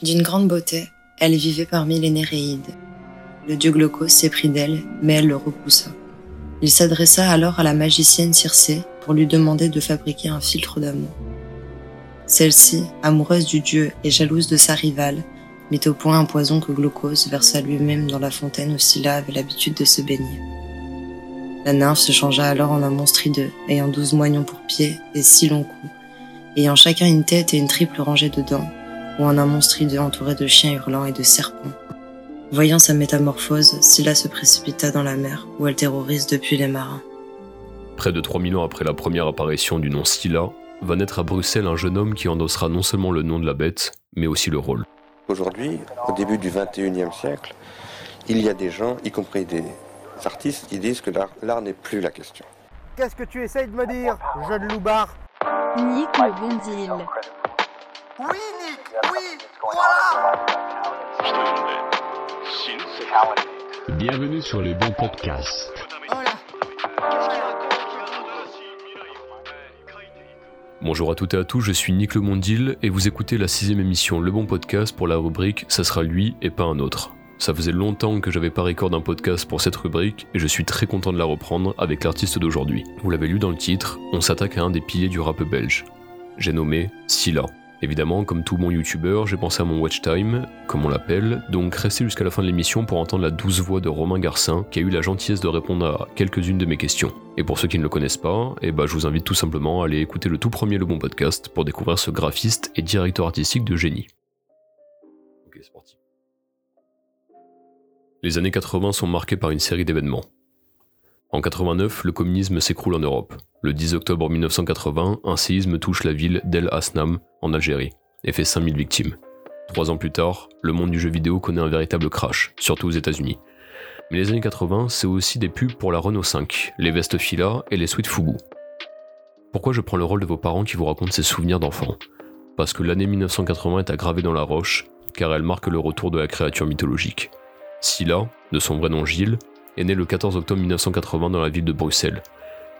D'une grande beauté, elle vivait parmi les Néréides. Le dieu Glaucos s'éprit d'elle, mais elle le repoussa. Il s'adressa alors à la magicienne Circé pour lui demander de fabriquer un filtre d'amour. Celle-ci, amoureuse du dieu et jalouse de sa rivale, mit au point un poison que Glaucos versa lui-même dans la fontaine où Scylla avait l'habitude de se baigner. La nymphe se changea alors en un monstre hideux, ayant douze moignons pour pieds et six longs coups, ayant chacun une tête et une triple rangée de dents, ou en un monstre hideux entouré de chiens hurlants et de serpents. Voyant sa métamorphose, Scylla se précipita dans la mer, où elle terrorise depuis les marins. Près de 3000 ans après la première apparition du nom Scylla, va naître à Bruxelles un jeune homme qui endossera non seulement le nom de la bête, mais aussi le rôle. Aujourd'hui, au début du 21e siècle, il y a des gens, y compris des artistes, qui disent que l'art n'est plus la question. Qu'est-ce que tu essayes de me dire, jeune loupard Nick le Bondil. Oui, Bienvenue sur les bons podcasts. Bonjour à toutes et à tous, je suis Nick Le Mondil et vous écoutez la sixième émission Le Bon Podcast pour la rubrique Ça sera lui et pas un autre. Ça faisait longtemps que j'avais pas record un podcast pour cette rubrique et je suis très content de la reprendre avec l'artiste d'aujourd'hui. Vous l'avez lu dans le titre, on s'attaque à un des piliers du rap belge. J'ai nommé Scylla. Évidemment, comme tout bon youtubeur, j'ai pensé à mon watch time, comme on l'appelle, donc restez jusqu'à la fin de l'émission pour entendre la douce voix de Romain Garcin, qui a eu la gentillesse de répondre à quelques-unes de mes questions. Et pour ceux qui ne le connaissent pas, eh ben, je vous invite tout simplement à aller écouter le tout premier Le Bon Podcast pour découvrir ce graphiste et directeur artistique de génie. Ok, c'est parti. Les années 80 sont marquées par une série d'événements. En 89, le communisme s'écroule en Europe. Le 10 octobre 1980, un séisme touche la ville d'El Asnam, en Algérie, et fait 5000 victimes. Trois ans plus tard, le monde du jeu vidéo connaît un véritable crash, surtout aux États-Unis. Mais les années 80, c'est aussi des pubs pour la Renault 5, les vestes Fila et les suites Fubu. Pourquoi je prends le rôle de vos parents qui vous racontent ces souvenirs d'enfants? Parce que l'année 1980 est aggravée dans la roche, car elle marque le retour de la créature mythologique. Scylla, de son vrai nom Gilles, est né le 14 octobre 1980 dans la ville de Bruxelles.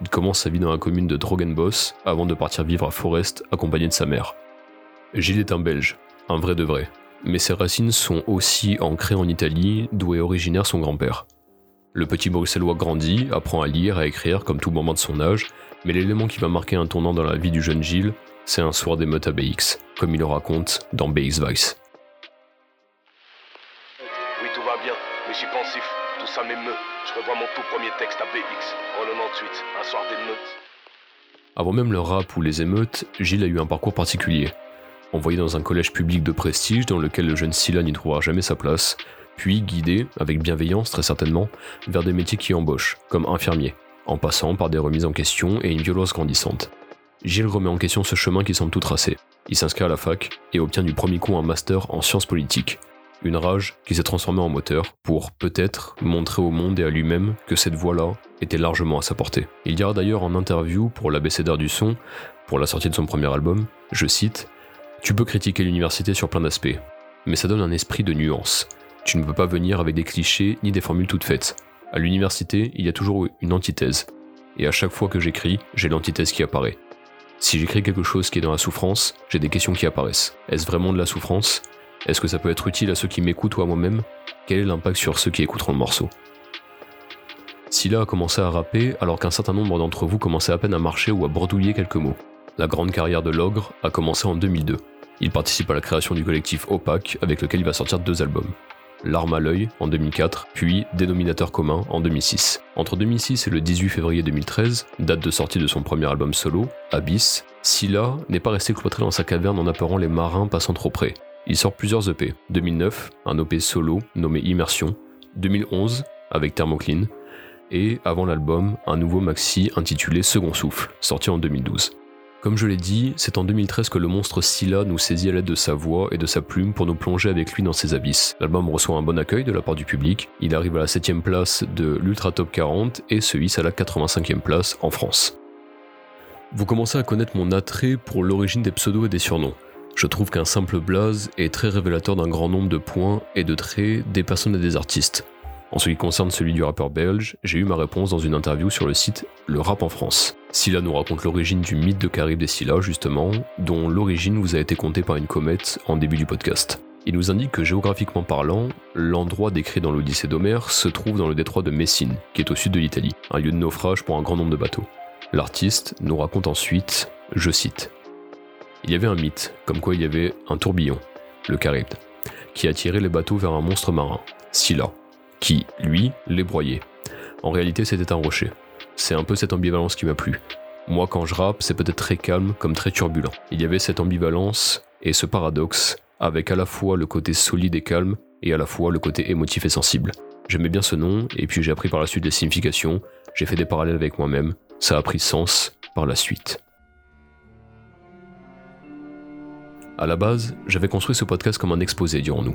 Il commence sa vie dans la commune de Drogenbos avant de partir vivre à Forest accompagné de sa mère. Gilles est un Belge, un vrai de vrai, mais ses racines sont aussi ancrées en Italie, d'où est originaire son grand-père. Le petit bruxellois grandit, apprend à lire, à écrire comme tout moment de son âge, mais l'élément qui va marquer un tournant dans la vie du jeune Gilles, c'est un soir d'émeute à BX, comme il le raconte dans BX Vice. Oui, tout va bien, mais je suis pensif. Tout ça m'émeut. Je revois mon tout premier texte à BX, en 98, un soir d'émeute. Avant même le rap ou les émeutes, Gilles a eu un parcours particulier. Envoyé dans un collège public de prestige dans lequel le jeune Scylla n'y trouvera jamais sa place, puis guidé, avec bienveillance très certainement, vers des métiers qui embauchent, comme infirmier, en passant par des remises en question et une violence grandissante. Gilles remet en question ce chemin qui semble tout tracé. Il s'inscrit à la fac et obtient du premier coup un master en sciences politiques. Une rage qui s'est transformée en moteur pour peut-être montrer au monde et à lui-même que cette voie-là était largement à sa portée. Il dira d'ailleurs en interview pour l'ABCDR du son, pour la sortie de son premier album, je cite Tu peux critiquer l'université sur plein d'aspects, mais ça donne un esprit de nuance. Tu ne peux pas venir avec des clichés ni des formules toutes faites. À l'université, il y a toujours une antithèse. Et à chaque fois que j'écris, j'ai l'antithèse qui apparaît. Si j'écris quelque chose qui est dans la souffrance, j'ai des questions qui apparaissent. Est-ce vraiment de la souffrance? Est-ce que ça peut être utile à ceux qui m'écoutent ou à moi-même? Quel est l'impact sur ceux qui écouteront le morceau? Scylla a commencé à rapper alors qu'un certain nombre d'entre vous commençaient à peine à marcher ou à bredouiller quelques mots. La grande carrière de l'ogre a commencé en 2002. Il participe à la création du collectif Opaque avec lequel il va sortir deux albums. L'arme à l'œil en 2004, puis Dénominateur commun en 2006. Entre 2006 et le 18 février 2013, date de sortie de son premier album solo, Abyss, Scylla n'est pas resté cloîtré dans sa caverne en appeurant les marins passant trop près. Il sort plusieurs EP. 2009, un EP solo nommé Immersion. 2011, avec Thermocline. Et avant l'album, un nouveau maxi intitulé Second Souffle, sorti en 2012. Comme je l'ai dit, c'est en 2013 que le monstre Scylla nous saisit à l'aide de sa voix et de sa plume pour nous plonger avec lui dans ses abysses. L'album reçoit un bon accueil de la part du public, il arrive à la 7ème place de l'Ultra Top 40 et se hisse à la 85e place en France. Vous commencez à connaître mon attrait pour l'origine des pseudos et des surnoms. Je trouve qu'un simple blaze est très révélateur d'un grand nombre de points et de traits des personnes et des artistes. En ce qui concerne celui du rappeur belge, j'ai eu ma réponse dans une interview sur le site Le Rap en France. Scylla nous raconte l'origine du mythe de Caribe des Scylla, justement, dont l'origine vous a été contée par une comète en début du podcast. Il nous indique que géographiquement parlant, l'endroit décrit dans l'Odyssée d'Homère se trouve dans le détroit de Messine, qui est au sud de l'Italie, un lieu de naufrage pour un grand nombre de bateaux. L'artiste nous raconte ensuite, je cite, Il y avait un mythe, comme quoi il y avait un tourbillon, le Charybde, qui attirait les bateaux vers un monstre marin, Scylla, qui, lui, les broyait. En réalité, c'était un rocher. C'est un peu cette ambivalence qui m'a plu. Moi, quand je rappe, c'est peut-être très calme comme très turbulent. Il y avait cette ambivalence et ce paradoxe avec à la fois le côté solide et calme et à la fois le côté émotif et sensible. J'aimais bien ce nom et puis j'ai appris par la suite les significations, j'ai fait des parallèles avec moi-même, ça a pris sens par la suite. À la base, j'avais construit ce podcast comme un exposé, dirons-nous.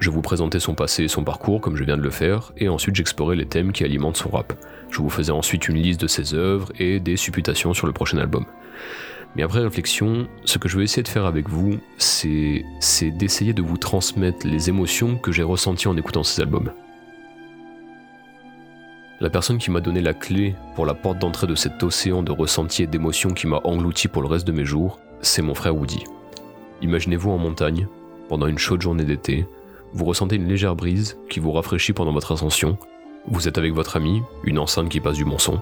Je vous présentais son passé et son parcours comme je viens de le faire, et ensuite j'explorais les thèmes qui alimentent son rap. Je vous faisais ensuite une liste de ses œuvres et des supputations sur le prochain album. Mais après réflexion, ce que je veux essayer de faire avec vous, c'est, c'est d'essayer de vous transmettre les émotions que j'ai ressenties en écoutant ces albums. La personne qui m'a donné la clé pour la porte d'entrée de cet océan de ressentis et d'émotions qui m'a englouti pour le reste de mes jours, c'est mon frère Woody. Imaginez-vous en montagne, pendant une chaude journée d'été, vous ressentez une légère brise qui vous rafraîchit pendant votre ascension, vous êtes avec votre ami, une enceinte qui passe du bon son,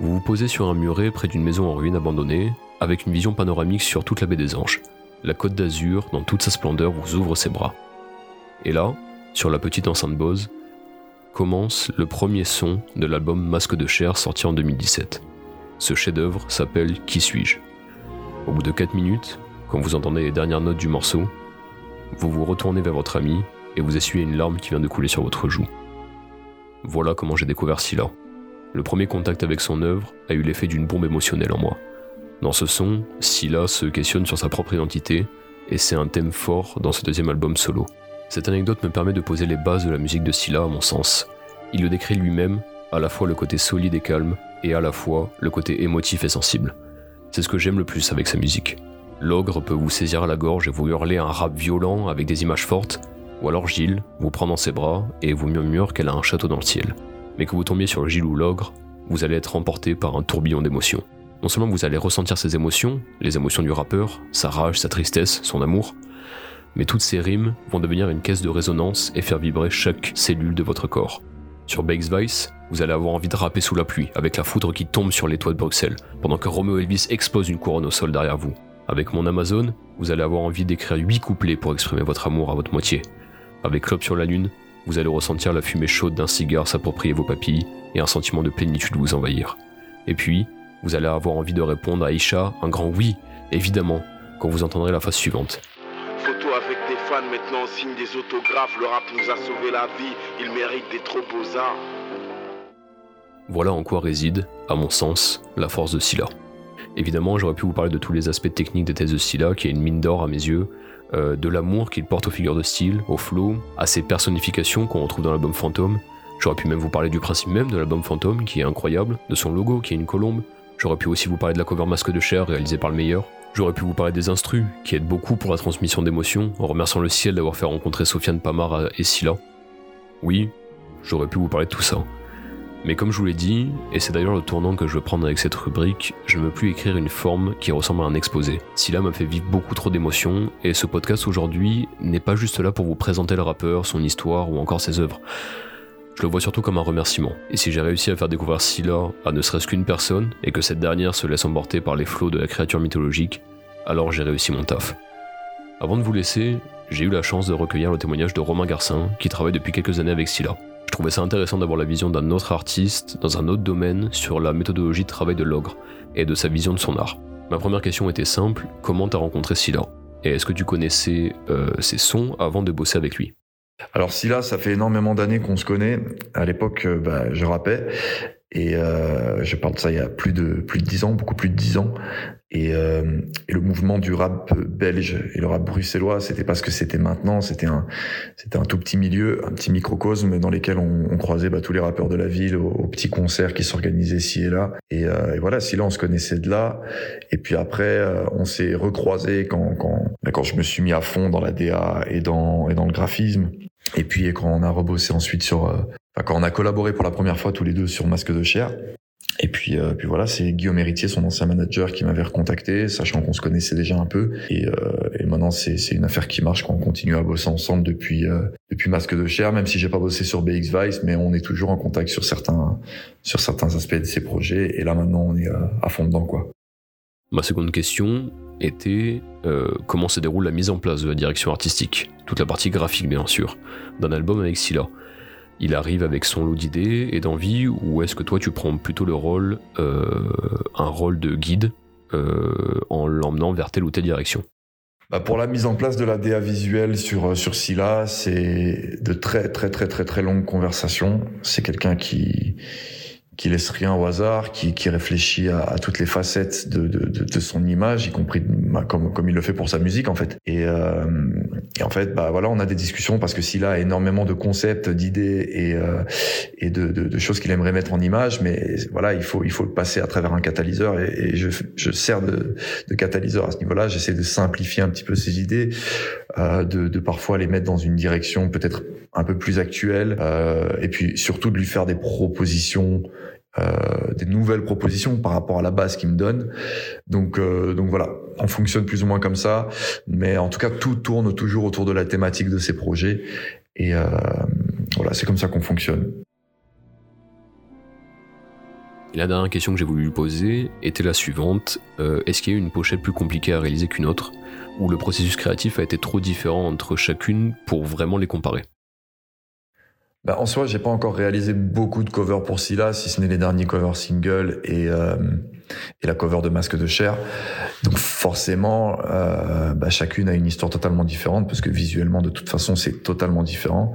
vous vous posez sur un muret près d'une maison en ruine abandonnée, avec une vision panoramique sur toute la baie des Anges. La côte d'Azur, dans toute sa splendeur, vous ouvre ses bras. Et là, sur la petite enceinte Bose, commence le premier son de l'album Masque de chair sorti en 2017. Ce chef-d'œuvre s'appelle Qui suis-je? Au bout de 4 minutes, quand vous entendez les dernières notes du morceau, vous vous retournez vers votre ami et vous essuyez une larme qui vient de couler sur votre joue. Voilà comment j'ai découvert Scylla. Le premier contact avec son œuvre a eu l'effet d'une bombe émotionnelle en moi. Dans ce son, Scylla se questionne sur sa propre identité, et c'est un thème fort dans ce deuxième album solo. Cette anecdote me permet de poser les bases de la musique de Scylla à mon sens. Il le décrit lui-même, à la fois le côté solide et calme, et à la fois le côté émotif et sensible. C'est ce que j'aime le plus avec sa musique. L'ogre peut vous saisir à la gorge et vous hurler un rap violent avec des images fortes, ou alors Gilles vous prend dans ses bras et vous murmure qu'elle a un château dans le ciel mais que vous tombiez sur Gilles ou l'ogre, vous allez être emporté par un tourbillon d'émotions. Non seulement vous allez ressentir ces émotions, les émotions du rappeur, sa rage, sa tristesse, son amour, mais toutes ces rimes vont devenir une caisse de résonance et faire vibrer chaque cellule de votre corps. Sur Bakes Vice, vous allez avoir envie de rapper sous la pluie, avec la foudre qui tombe sur les toits de Bruxelles, pendant que Romeo Elvis explose une couronne au sol derrière vous. Avec mon Amazon, vous allez avoir envie d'écrire 8 couplets pour exprimer votre amour à votre moitié. Avec Club sur la Lune, vous allez ressentir la fumée chaude d'un cigare s'approprier vos papilles et un sentiment de plénitude vous envahir. Et puis, vous allez avoir envie de répondre à Isha un grand oui, évidemment, quand vous entendrez la phase suivante. Photo avec des fans, maintenant on signe des autographes. Le rap nous a sauvé la vie, il mérite des trop beaux arts. Voilà en quoi réside, à mon sens, la force de Scylla. Évidemment, j'aurais pu vous parler de tous les aspects techniques des thèses de Scylla, qui est une mine d'or à mes yeux, euh, de l'amour qu'il porte aux figures de style, au flow, à ses personnifications qu'on retrouve dans l'album Fantôme. J'aurais pu même vous parler du principe même de l'album Fantôme, qui est incroyable, de son logo, qui est une colombe. J'aurais pu aussi vous parler de la cover masque de chair réalisée par le meilleur. J'aurais pu vous parler des instrus, qui aident beaucoup pour la transmission d'émotions, en remerciant le ciel d'avoir fait rencontrer Sofiane Pamar et Scylla. Oui, j'aurais pu vous parler de tout ça. Mais comme je vous l'ai dit, et c'est d'ailleurs le tournant que je veux prendre avec cette rubrique, je ne veux plus écrire une forme qui ressemble à un exposé. Scylla m'a fait vivre beaucoup trop d'émotions, et ce podcast aujourd'hui n'est pas juste là pour vous présenter le rappeur, son histoire ou encore ses œuvres. Je le vois surtout comme un remerciement. Et si j'ai réussi à faire découvrir Scylla à ne serait-ce qu'une personne, et que cette dernière se laisse emporter par les flots de la créature mythologique, alors j'ai réussi mon taf. Avant de vous laisser, j'ai eu la chance de recueillir le témoignage de Romain Garcin, qui travaille depuis quelques années avec Scylla. Je trouvais ça intéressant d'avoir la vision d'un autre artiste dans un autre domaine sur la méthodologie de travail de l'ogre et de sa vision de son art. Ma première question était simple, comment t'as rencontré Scylla? Et est-ce que tu connaissais euh, ses sons avant de bosser avec lui? Alors Scylla, ça fait énormément d'années qu'on se connaît. À l'époque, euh, bah, je rappais et euh, je parle de ça il y a plus de plus de dix ans, beaucoup plus de dix ans. Et, euh, et, le mouvement du rap belge et le rap bruxellois, c'était parce que c'était maintenant, c'était un c'était un tout petit milieu, un petit microcosme dans lequel on, on croisait bah, tous les rappeurs de la ville aux, petits concerts qui s'organisaient ci et là. Et, euh, et voilà, Scylla, on se connaissait de là. Et puis après, euh, on s'est recroisés quand quand bah, quand je me suis mis à fond dans la DA et dans et dans le graphisme. Et puis quand on a rebossé ensuite sur, euh, quand on a collaboré pour la première fois tous les deux sur Masque de chair. Et puis, euh, puis voilà, c'est Guillaume Héritier, son ancien manager, qui m'avait recontacté, sachant qu'on se connaissait déjà un peu. Et, euh, et maintenant, c'est, c'est une affaire qui marche quand on continue à bosser ensemble depuis euh, depuis Masque de Chair, même si j'ai pas bossé sur BX Vice, mais on est toujours en contact sur certains sur certains aspects de ces projets. Et là, maintenant, on est euh, à fond dedans, quoi. Ma seconde question était euh, comment se déroule la mise en place de la direction artistique, toute la partie graphique bien sûr, d'un album avec Scylla. Il arrive avec son lot d'idées et d'envie, ou est-ce que toi tu prends plutôt le rôle, euh, un rôle de guide, euh, en l'emmenant vers telle ou telle direction? Bah, pour la mise en place de la DA visuelle sur sur Scylla, c'est de très très très très très longues conversations. C'est quelqu'un qui qui laisse rien au hasard, qui, qui réfléchit à, à toutes les facettes de, de, de, de son image, y compris comme, comme il le fait pour sa musique en fait. Et, euh, et en fait, bah voilà, on a des discussions parce que s'il a énormément de concepts, d'idées et, euh, et de, choses qu'il aimerait mettre en image, mais voilà, il faut il faut le passer à travers un catalyseur et, et je, je sers de, catalyseur à ce niveau-là. J'essaie de simplifier un petit peu ses idées, euh, de, de parfois les mettre dans une direction peut-être un peu plus actuelle, euh, et puis surtout de lui faire des propositions euh, des nouvelles propositions par rapport à la base qu'il me donne. Donc, euh, donc voilà, on fonctionne plus ou moins comme ça, mais en tout cas tout tourne toujours autour de la thématique de ces projets et euh, voilà, c'est comme ça qu'on fonctionne. La dernière question que j'ai voulu lui poser était la suivante est-ce qu'il y a une pochette plus compliquée à réaliser qu'une autre, ou le processus créatif a été trop différent entre chacune pour vraiment les comparer? Bah, en soi, j'ai pas encore réalisé beaucoup de covers pour Scylla, si ce n'est les derniers covers singles et, euh, et la cover de Masque de Chair. Donc forcément, euh, bah, chacune a une histoire totalement différente parce que visuellement, de toute façon, c'est totalement différent.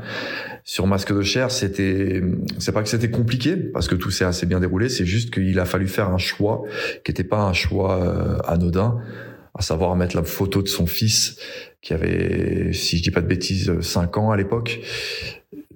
Sur Masque de Chair, c'était, c'est pas que c'était compliqué parce que tout s'est assez bien déroulé, c'est juste qu'il a fallu faire un choix qui n'était pas un choix euh, anodin, à savoir mettre la photo de son fils qui avait, si je dis pas de bêtises, 5 ans à l'époque.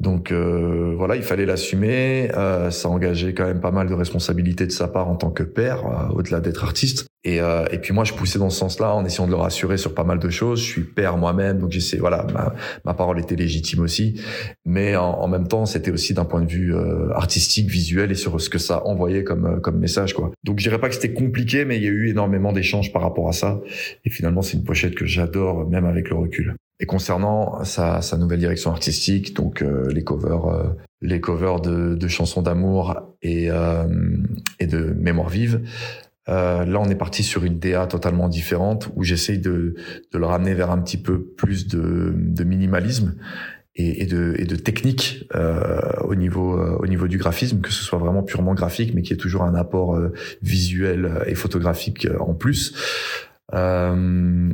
Donc euh, voilà, il fallait l'assumer. Euh, ça engageait quand même pas mal de responsabilités de sa part en tant que père, euh, au-delà d'être artiste. Et, euh, et puis moi, je poussais dans ce sens-là en essayant de le rassurer sur pas mal de choses. Je suis père moi-même, donc j'essaie. Voilà, ma, ma parole était légitime aussi, mais en, en même temps, c'était aussi d'un point de vue euh, artistique, visuel et sur ce que ça envoyait comme euh, comme message, quoi. Donc je dirais pas que c'était compliqué, mais il y a eu énormément d'échanges par rapport à ça. Et finalement, c'est une pochette que j'adore, même avec le recul. Et concernant sa, sa nouvelle direction artistique, donc euh, les covers, euh, les covers de, de chansons d'amour et, euh, et de mémoire vive, euh, là on est parti sur une DA totalement différente où j'essaye de, de le ramener vers un petit peu plus de, de minimalisme et, de, et de technique euh, au niveau euh, au niveau du graphisme, que ce soit vraiment purement graphique, mais qui ait toujours un apport euh, visuel et photographique en plus. Euh,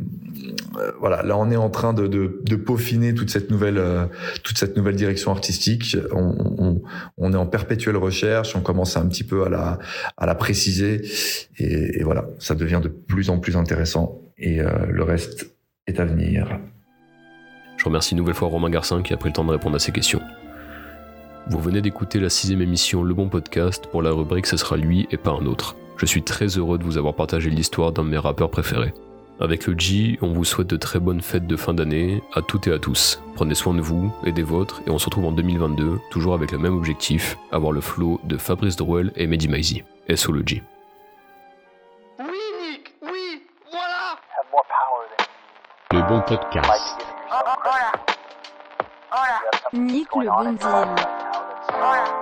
voilà, là on est en train de, de, de peaufiner toute cette nouvelle euh, toute cette nouvelle direction artistique. On, on, on, est en perpétuelle recherche, on commence un petit peu à la à la préciser et, voilà, ça devient de plus en plus intéressant et euh, le reste est à venir. Je remercie une nouvelle fois Romain Garcin qui a pris le temps de répondre à ces questions. Vous venez d'écouter la sixième émission Le Bon Podcast. Pour la rubrique, ce sera lui et pas un autre. Je suis très heureux de vous avoir partagé l'histoire d'un de mes rappeurs préférés. Avec le G, on vous souhaite de très bonnes fêtes de fin d'année à toutes et à tous. Prenez soin de vous et des vôtres et on se retrouve en 2022, toujours avec le même objectif, avoir le flow de Fabrice Drouel et Mehdi Maizi. SO le G. Oui, Nick, oui, voilà Le bon podcast. Nick le bon deal.